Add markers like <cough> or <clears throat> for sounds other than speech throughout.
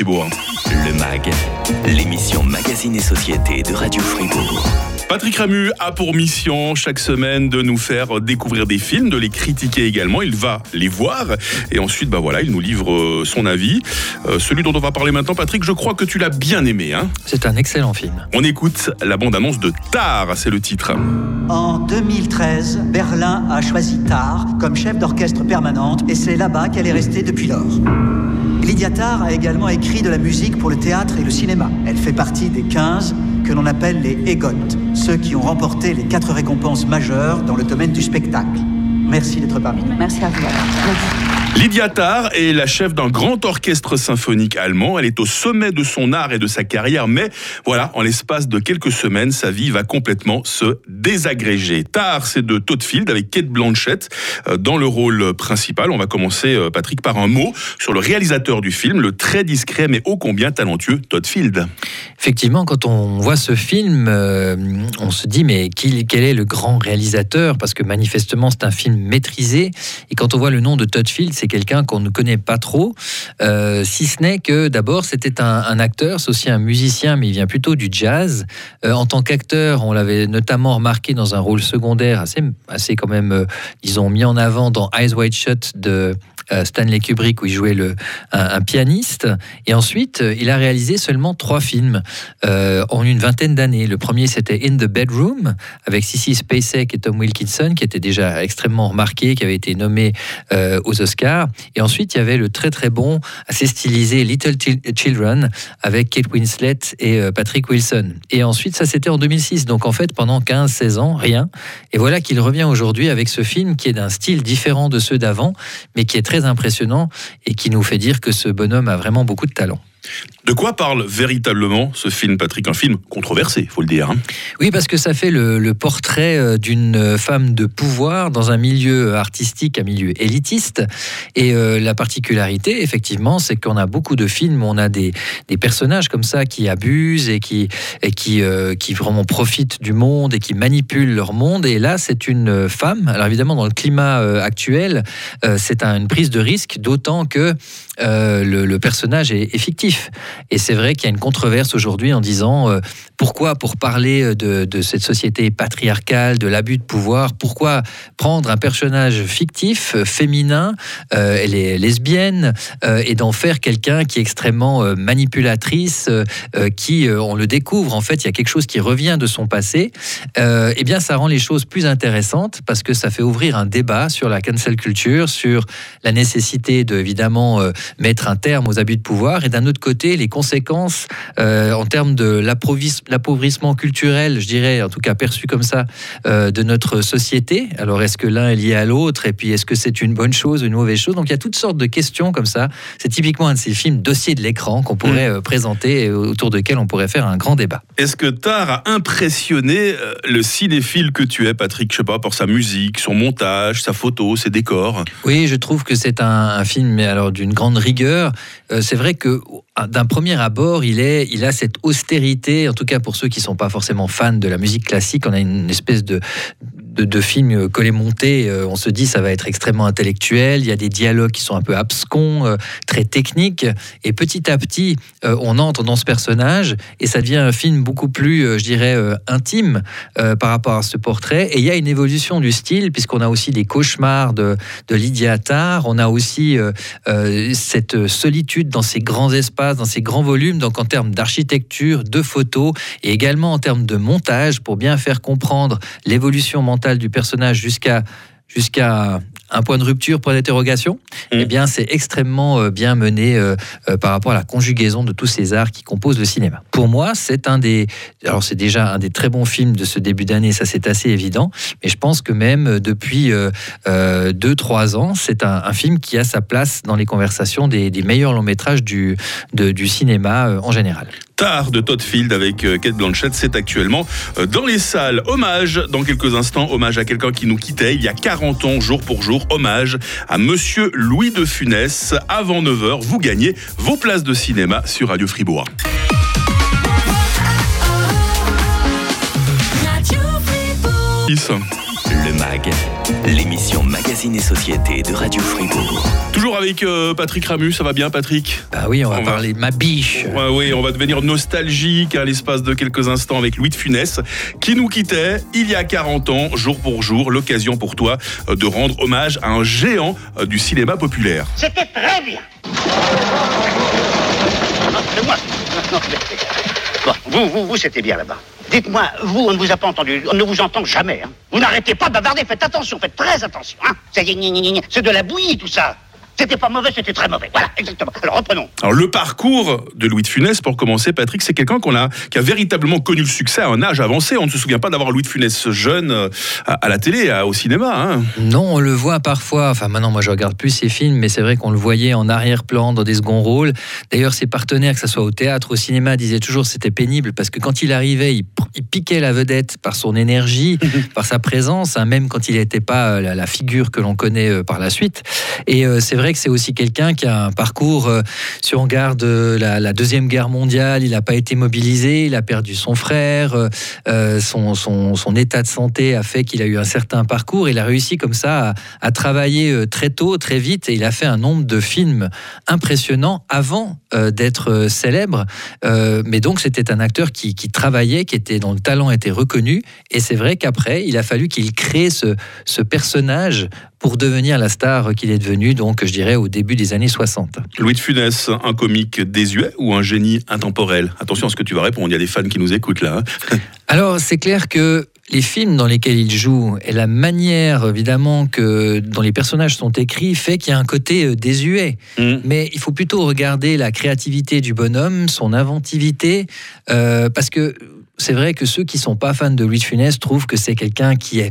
Fribourg. Le MAG, l'émission Magazine et Société de Radio Fribourg. Patrick Ramu a pour mission chaque semaine de nous faire découvrir des films, de les critiquer également. Il va les voir et ensuite, bah voilà, il nous livre euh, son avis. Euh, celui dont on va parler maintenant, Patrick, je crois que tu l'as bien aimé. Hein C'est un excellent film. on écoute la bande-annonce de Tar, c'est le titre. En 2013, Berlin a choisi Tar comme chef d'orchestre permanente et c'est là-bas qu'elle est restée depuis lors. Lydia Tarr a également écrit de la musique pour le théâtre et le cinéma. Elle fait partie des 15 que l'on appelle les EGOT, ceux qui ont remporté les quatre récompenses majeures dans le domaine du spectacle. Merci d'être parmi nous. Merci à vous. Lydia Tarr est la chef d'un grand orchestre symphonique allemand. Elle est au sommet de son art et de sa carrière, mais voilà, en l'espace de quelques semaines, sa vie va complètement se désagréger. Tarr, c'est de Todd Field avec Kate Blanchett euh, dans le rôle principal. On va commencer, euh, Patrick, par un mot sur le réalisateur du film, le très discret mais ô combien talentueux Todd Field. Effectivement, quand on voit ce film, euh, on se dit mais quel est le grand réalisateur? Parce que manifestement c'est un film maîtrisé. Et quand on voit le nom de Todd Field, c'est quelqu'un qu'on ne connaît pas trop, euh, si ce n'est que d'abord c'était un, acteur, c'est aussi un musicien, mais il vient plutôt du jazz. Euh, en tant qu'acteur, on l'avait notamment remarqué dans un rôle secondaire assez, assez quand même, euh, disons, mis en avant dans Eyes Wide Shut de Stanley Kubrick où il jouait le, un, pianiste. Et ensuite, euh, il a réalisé seulement trois films euh, en une vingtaine d'années. Le premier, c'était In the Bedroom avec Sissy Spacek et Tom Wilkinson, qui était déjà extrêmement remarqué, qui avait été nommé euh, aux Oscars. Et ensuite, il y avait le très très bon, assez stylisé Little Chil- Children avec Kate Winslet et euh, Patrick Wilson. Et ensuite, ça c'était en 2006. Donc en fait, pendant 15-16 ans, rien. Et voilà qu'il revient aujourd'hui avec ce film qui est d'un style différent de ceux d'avant, mais qui est très impressionnant et qui nous fait dire que ce bonhomme a vraiment beaucoup de talent. De quoi parle véritablement ce film, Patrick? Un film controversé, faut le dire. hein. Oui, parce que ça fait le, portrait euh, d'une femme de pouvoir dans un milieu artistique, un milieu élitiste. Et euh, la particularité, effectivement, c'est qu'on a beaucoup de films où on a des, personnages comme ça qui abusent et qui, et qui, euh, qui vraiment profitent du monde et qui manipulent leur monde. Et là, c'est une femme. Alors évidemment, dans le climat euh, actuel, euh, c'est un- une prise de risque, d'autant que euh, le, personnage est fictif. Et c'est vrai qu'il y a une controverse aujourd'hui en disant euh, pourquoi, pour parler de, de cette société patriarcale, de l'abus de pouvoir, pourquoi prendre un personnage fictif, euh, féminin, euh, elle est lesbienne, euh, et d'en faire quelqu'un qui est extrêmement euh, manipulatrice, euh, euh, qui, euh, on le découvre, en fait, il y a quelque chose qui revient de son passé, euh, eh bien, ça rend les choses plus intéressantes parce que ça fait ouvrir un débat sur la cancel culture, sur la nécessité de, évidemment, euh, mettre un terme aux abus de pouvoir, et d'un autre côté, les conséquences euh, en termes de l'appauvrissement culturel, je dirais, en tout cas perçu comme ça, euh, de notre société. Alors, est-ce que l'un est lié à l'autre? Et puis, est-ce que c'est une bonne chose ou une mauvaise chose? Donc, il y a toutes sortes de questions comme ça. C'est typiquement un de ces films dossiers de l'écran qu'on pourrait euh, présenter et autour desquels on pourrait faire un grand débat. Est-ce que Tar a impressionné le cinéphile que tu es, Patrick? Je sais pas, par sa musique, son montage, sa photo, ses décors? Oui, je trouve que c'est un, un film mais alors d'une grande rigueur. Euh, c'est vrai que d'un premier abord, il est, il a cette austérité. En tout cas, pour ceux qui sont pas forcément fans de la musique classique, on a une espèce de de, de film collé monté. Euh, on se dit ça va être extrêmement intellectuel. Il y a des dialogues qui sont un peu abscons, euh, très techniques. Et petit à petit, euh, on entre dans ce personnage et ça devient un film beaucoup plus, euh, je dirais, euh, intime euh, par rapport à ce portrait. Et il y a une évolution du style puisqu'on a aussi des cauchemars de, de Lydia Tarr. On a aussi euh, euh, cette solitude dans ces grands espaces, dans ces grands volumes. Donc en termes d'architecture, de photos et également en termes de montage pour bien faire comprendre l'évolution mentale du personnage jusqu'à jusqu'à un point de rupture, point d'interrogation, Mm. eh bien c'est extrêmement euh, bien mené euh, euh, par rapport à la conjugaison de tous ces arts qui composent le cinéma. Pour moi, c'est un des, alors c'est déjà un des très bons films de ce début d'année, ça c'est assez évident, mais je pense que même depuis 2-3 ans, c'est un, un film qui a sa place dans les conversations des, des meilleurs longs métrages du, de- du cinéma en général. Tar de Todd Field avec euh, Kate Blanchett, c'est actuellement euh, dans les salles. Hommage, dans quelques instants, hommage à quelqu'un qui nous quittait il y a 40 ans, jour pour jour. Hommage à Monsieur Louis de Funès. Avant 9h, vous gagnez vos places de cinéma sur Radio Fribourg. Le MAG, l'émission Magazine et Société de Radio Fribourg. Toujours avec euh, Patrick Ramu, ça va bien Patrick Bah oui, on va On parler de ma biche. Ouais, oui, on va devenir nostalgique à l'espace de quelques instants avec Louis de Funès, qui nous quittait il y a 40 ans, jour pour jour. L'occasion pour toi euh, de rendre hommage à un géant euh, du cinéma populaire. C'était très bien. Non, c'est moi. Non, mais- Bon, vous, vous, vous, c'était bien là-bas. Dites-moi, vous, on ne vous a pas entendu, on ne vous entend jamais. Hein. Vous n'arrêtez pas de bavarder, faites attention, faites très attention. Hein. C'est de la bouillie tout ça. C'était pas mauvais, c'était très mauvais. Voilà, exactement. Alors reprenons. Alors le parcours de Louis de Funès, pour commencer, Patrick, c'est quelqu'un qu'on a, qui a véritablement connu le succès à un âge avancé. On ne se souvient pas d'avoir Louis de Funès jeune euh, à, à la télé, à- au cinéma. hein. Non, on le voit parfois. Enfin, maintenant, moi, je regarde plus ces films, mais c'est vrai qu'on le voyait en arrière-plan, dans des seconds rôles. D'ailleurs, ses partenaires, que ce soit au théâtre, au cinéma, disaient toujours que c'était pénible parce que quand il arrivait, il, piquait la vedette par son énergie, <laughs> par sa présence, hein, même quand il n'était pas euh, la, la figure que l'on connaît euh, par la suite. Et euh, c'est vrai que c'est aussi quelqu'un qui a un parcours, euh, si on regarde euh, la, Deuxième Guerre mondiale, il n'a pas été mobilisé, il a perdu son frère, euh, euh, son, état de santé a fait qu'il a eu un certain parcours. Il a réussi comme ça à, travailler très tôt, très vite, et il a fait un nombre de films impressionnants avant d'être célèbre. Mais donc c'était un acteur qui, travaillait, qui était dont le talent était reconnu. Et c'est vrai qu'après, il a fallu qu'il crée ce personnage pour devenir la star qu'il est devenu, donc je dirais au début des années 60. Louis de Funès, un comique désuet ou un génie intemporel? Attention à ce que tu vas répondre, il y a des fans qui nous écoutent là. hein. <laughs> Alors, c'est clair que les films dans lesquels il joue et la manière, évidemment, que dont les personnages sont écrits fait qu'il y a un côté euh, désuet. Mm. Mais il faut plutôt regarder la créativité du bonhomme, son inventivité, euh, parce que c'est vrai que ceux qui sont pas fans de Louis Funès trouvent que c'est quelqu'un qui est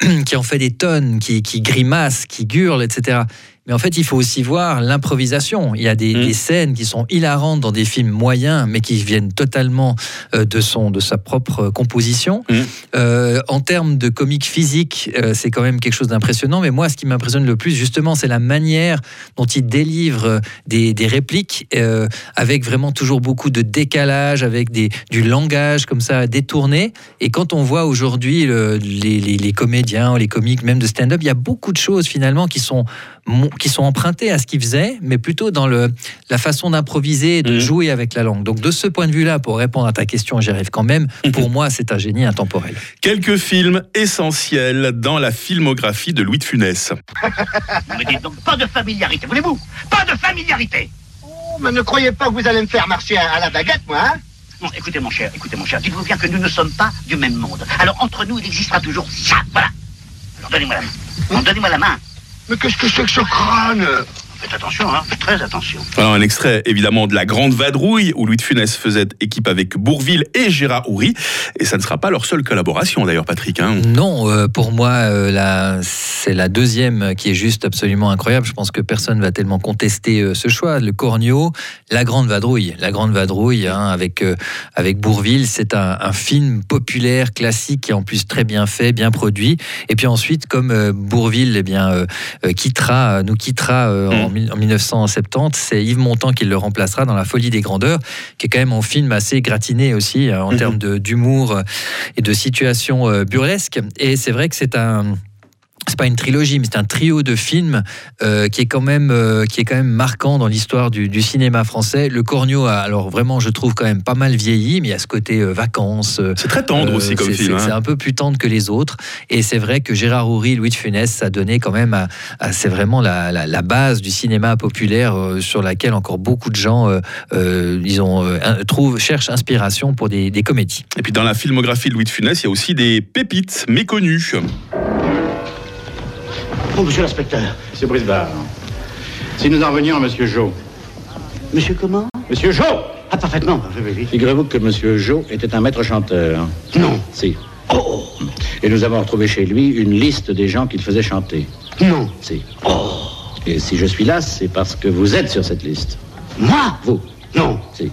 <clears throat> qui en fait des tonnes, qui, qui grimace, qui gurle, etc. Mais en fait, il faut aussi voir l'improvisation. Il y a des, Mm. des scènes qui sont hilarantes dans des films moyens, mais qui viennent totalement euh, de, son, de sa propre composition. Mm. Euh, en termes de comique physique, euh, c'est quand même quelque chose d'impressionnant. Mais moi, ce qui m'impressionne le plus, justement, c'est la manière dont il délivre euh, des, des répliques euh, avec vraiment toujours beaucoup de décalage, avec des, du langage comme ça détourné. Et quand on voit aujourd'hui le- les, les- les comédiens, les comiques, même de stand-up, il y a beaucoup de choses finalement qui sont, qui sont empruntées à ce qu'il faisait, mais plutôt dans le, la façon d'improviser et de Mhm. jouer avec la langue. Donc de ce point de vue-là, pour répondre à ta question, j'y arrive quand même, <laughs> pour moi, c'est un génie intemporel. Quelques films essentiels dans la filmographie de Louis de Funès. <laughs> Vous me dites donc pas de familiarité, voulez-vous? Pas de familiarité Oh, mais ne croyez pas que vous allez me faire marcher à, à la baguette, moi, hein? Non, écoutez mon cher, écoutez mon cher, dites-vous bien que nous ne sommes pas du même monde. Alors entre nous, il existera toujours ça, voilà. Alors donnez-moi la main. Donnez-moi la main. Mais qu'est-ce que c'est que ce crâne? Faites attention, hein, faites très attention. Alors un extrait évidemment de La Grande Vadrouille où Louis de Funès faisait équipe avec Bourville et Gérard Houry. Et ça ne sera pas leur seule collaboration d'ailleurs Patrick. hein. Non, euh, pour moi, euh, la- c'est la deuxième qui est juste absolument incroyable. Je pense que personne va tellement contester euh, ce choix. Le Cornio, La Grande Vadrouille. La Grande Vadrouille, hein, avec, euh, avec Bourville, c'est un, un film populaire, classique, et en plus très bien fait, bien produit. Et puis ensuite, comme euh, Bourville eh bien, quittera, nous quittera euh, en, mille- en 1970, c'est Yves Montand qui le remplacera dans La Folie des Grandeurs, qui est quand même un film assez gratiné aussi, euh, en Mhm. termes d'humour euh, et de situation euh, burlesque. Et c'est vrai que c'est un c'est pas une trilogie, mais c'est un trio de films euh, qui est quand même euh, qui est quand même marquant dans l'histoire du, du cinéma français. Le Cornio, a, alors vraiment, je trouve quand même pas mal vieilli, mais il y a ce côté euh, vacances. C'est très tendre aussi comme film. c'est- C'est hein. un peu plus tendre que les autres. Et c'est vrai que Gérard Houry, Louis de Funès, ça donnait quand même à, à- c'est vraiment la, la- la base du cinéma populaire sur laquelle encore beaucoup de gens ils ont, un- trouvent, cherchent inspiration pour des, des comédies. Et puis dans la filmographie de Louis de Funès, il y a aussi des pépites méconnues. Oh, monsieur l'inspecteur. Monsieur Brisbard, si nous en revenions à Monsieur Jo. Monsieur comment? Monsieur Jo Ah, parfaitement. Oui. Figurez-vous que Monsieur Jo était un maître chanteur. Non. Si. Oh, Et nous avons retrouvé chez lui une liste des gens qu'il faisait chanter. non. Si. Et si je suis là, c'est parce que vous êtes sur cette liste. Moi? Vous. Non. Si.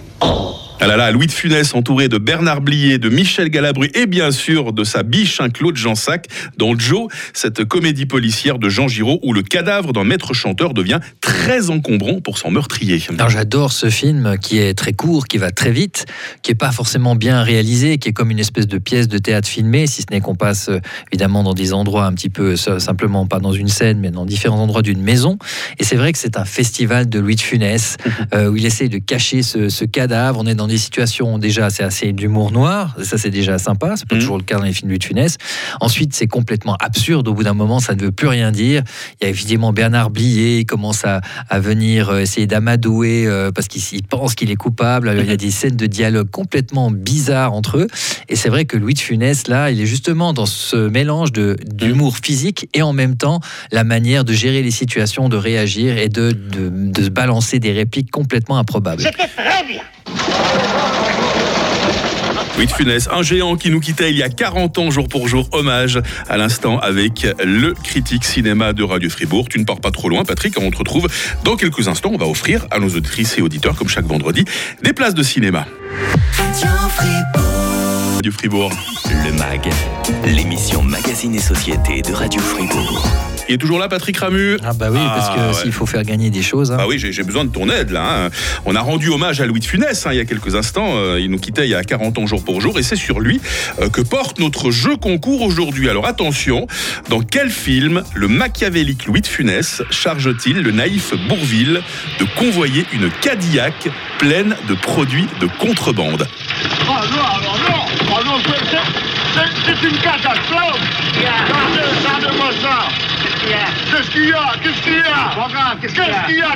Ah là là, Louis de Funès entouré de Bernard Blier, de Michel Galabru et bien sûr de sa biche, un Claude Jansac, dans Joe, cette comédie policière de Jean Giraud où le cadavre d'un maître chanteur devient très encombrant pour son meurtrier. J'adore ce film qui est très court, qui va très vite, qui est pas forcément bien réalisé, qui est comme une espèce de pièce de théâtre filmée, si ce n'est qu'on passe euh, évidemment dans des endroits un petit peu simplement pas dans une scène, mais dans différents endroits d'une maison. Et c'est vrai que c'est un festival de Louis de Funès <laughs> euh, où il essaie de cacher ce, ce cadavre. On est dans des situations déjà c'est assez d'humour noir, ça c'est déjà sympa, c'est pas Mhm. toujours le cas dans les films de Louis de Funès. Ensuite c'est complètement absurde. Au bout d'un moment ça ne veut plus rien dire. Il y a évidemment Bernard Blier, il commence à, à venir euh, essayer d'amadouer euh, parce qu'il il pense qu'il est coupable. Alors, il y a <laughs> des scènes de dialogue complètement bizarres entre eux. Et c'est vrai que Louis de Funès, là, il est justement dans ce mélange de- d'humour physique et en même temps la manière de gérer les situations, de réagir et de, de, de se balancer des répliques complètement improbables. C'était très bien. Louis de Funès, un géant qui nous quittait il y a 40 ans jour pour jour. Hommage à l'instant avec le critique cinéma de Radio Fribourg. Tu ne pars pas trop loin, Patrick. On te retrouve dans quelques instants. On va offrir à nos auditrices et auditeurs, comme chaque vendredi, des places de cinéma. Radio Fribourg. Le MAG, l'émission Magazine et Société de Radio Fribourg. Il est toujours là, Patrick Ramu. Ah bah oui, parce que Ah, ouais. s'il faut faire gagner des choses. hein. Ah oui, j'ai besoin de ton aide là. hein. On a rendu hommage à Louis de Funès hein, il y a quelques instants. Euh, il nous quittait il y a 40 ans jour pour jour et c'est sur lui euh, que porte notre jeu concours aujourd'hui. Alors attention, dans quel film le machiavélique Louis de Funès charge-t-il le naïf Bourville de convoyer une Cadillac pleine de produits de contrebande? Oh non, alors non Oh non, c'est- une catastrophe Regardez, regardez-moi ça qu'il y a? Qu'est-ce qu'il y a? Qu'est-ce qu'il y a? Qu'est-ce qu'il y a?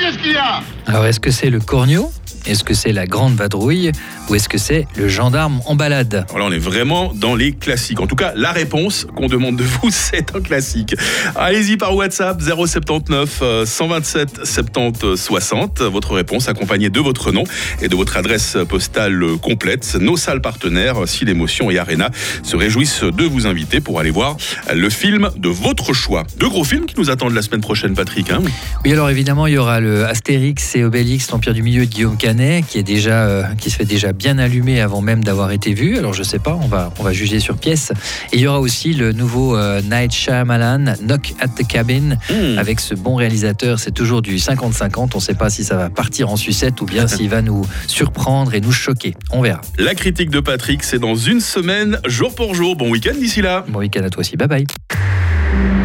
Qu'est-ce qu'il y a? Alors est-ce que c'est le corneau? Est-ce que c'est la grande vadrouille Ou est-ce que c'est le gendarme en balade? Alors là, on est vraiment dans les classiques. En tout cas, la réponse qu'on demande de vous, <laughs> c'est un classique. Allez-y par WhatsApp 079 euh, 127 70 60. Votre réponse accompagnée de votre nom et de votre adresse postale complète. Nos salles partenaires, Ciel Émotion et Arena, se réjouissent de vous inviter pour aller voir le film de votre choix. Deux gros films qui nous attendent la semaine prochaine, Patrick. hein. Oui, alors évidemment, il y aura le Astérix et Obélix, l'Empire du Milieu de Guillaume Canet, qui est déjà, euh, qui se fait déjà bien allumé avant même d'avoir été vu. Alors je sais pas, on va, on va juger sur pièce. Et il y aura aussi le nouveau euh, Night Shyamalan, Knock at the Cabin, Hmm. avec ce bon réalisateur. C'est toujours du 50-50. On ne sait pas si ça va partir en sucette ou bien <laughs> s'il va nous surprendre et nous choquer. On verra. La critique de Patrick, c'est dans une semaine, jour pour jour. Bon week-end d'ici là. Bon week-end à toi aussi. Bye bye.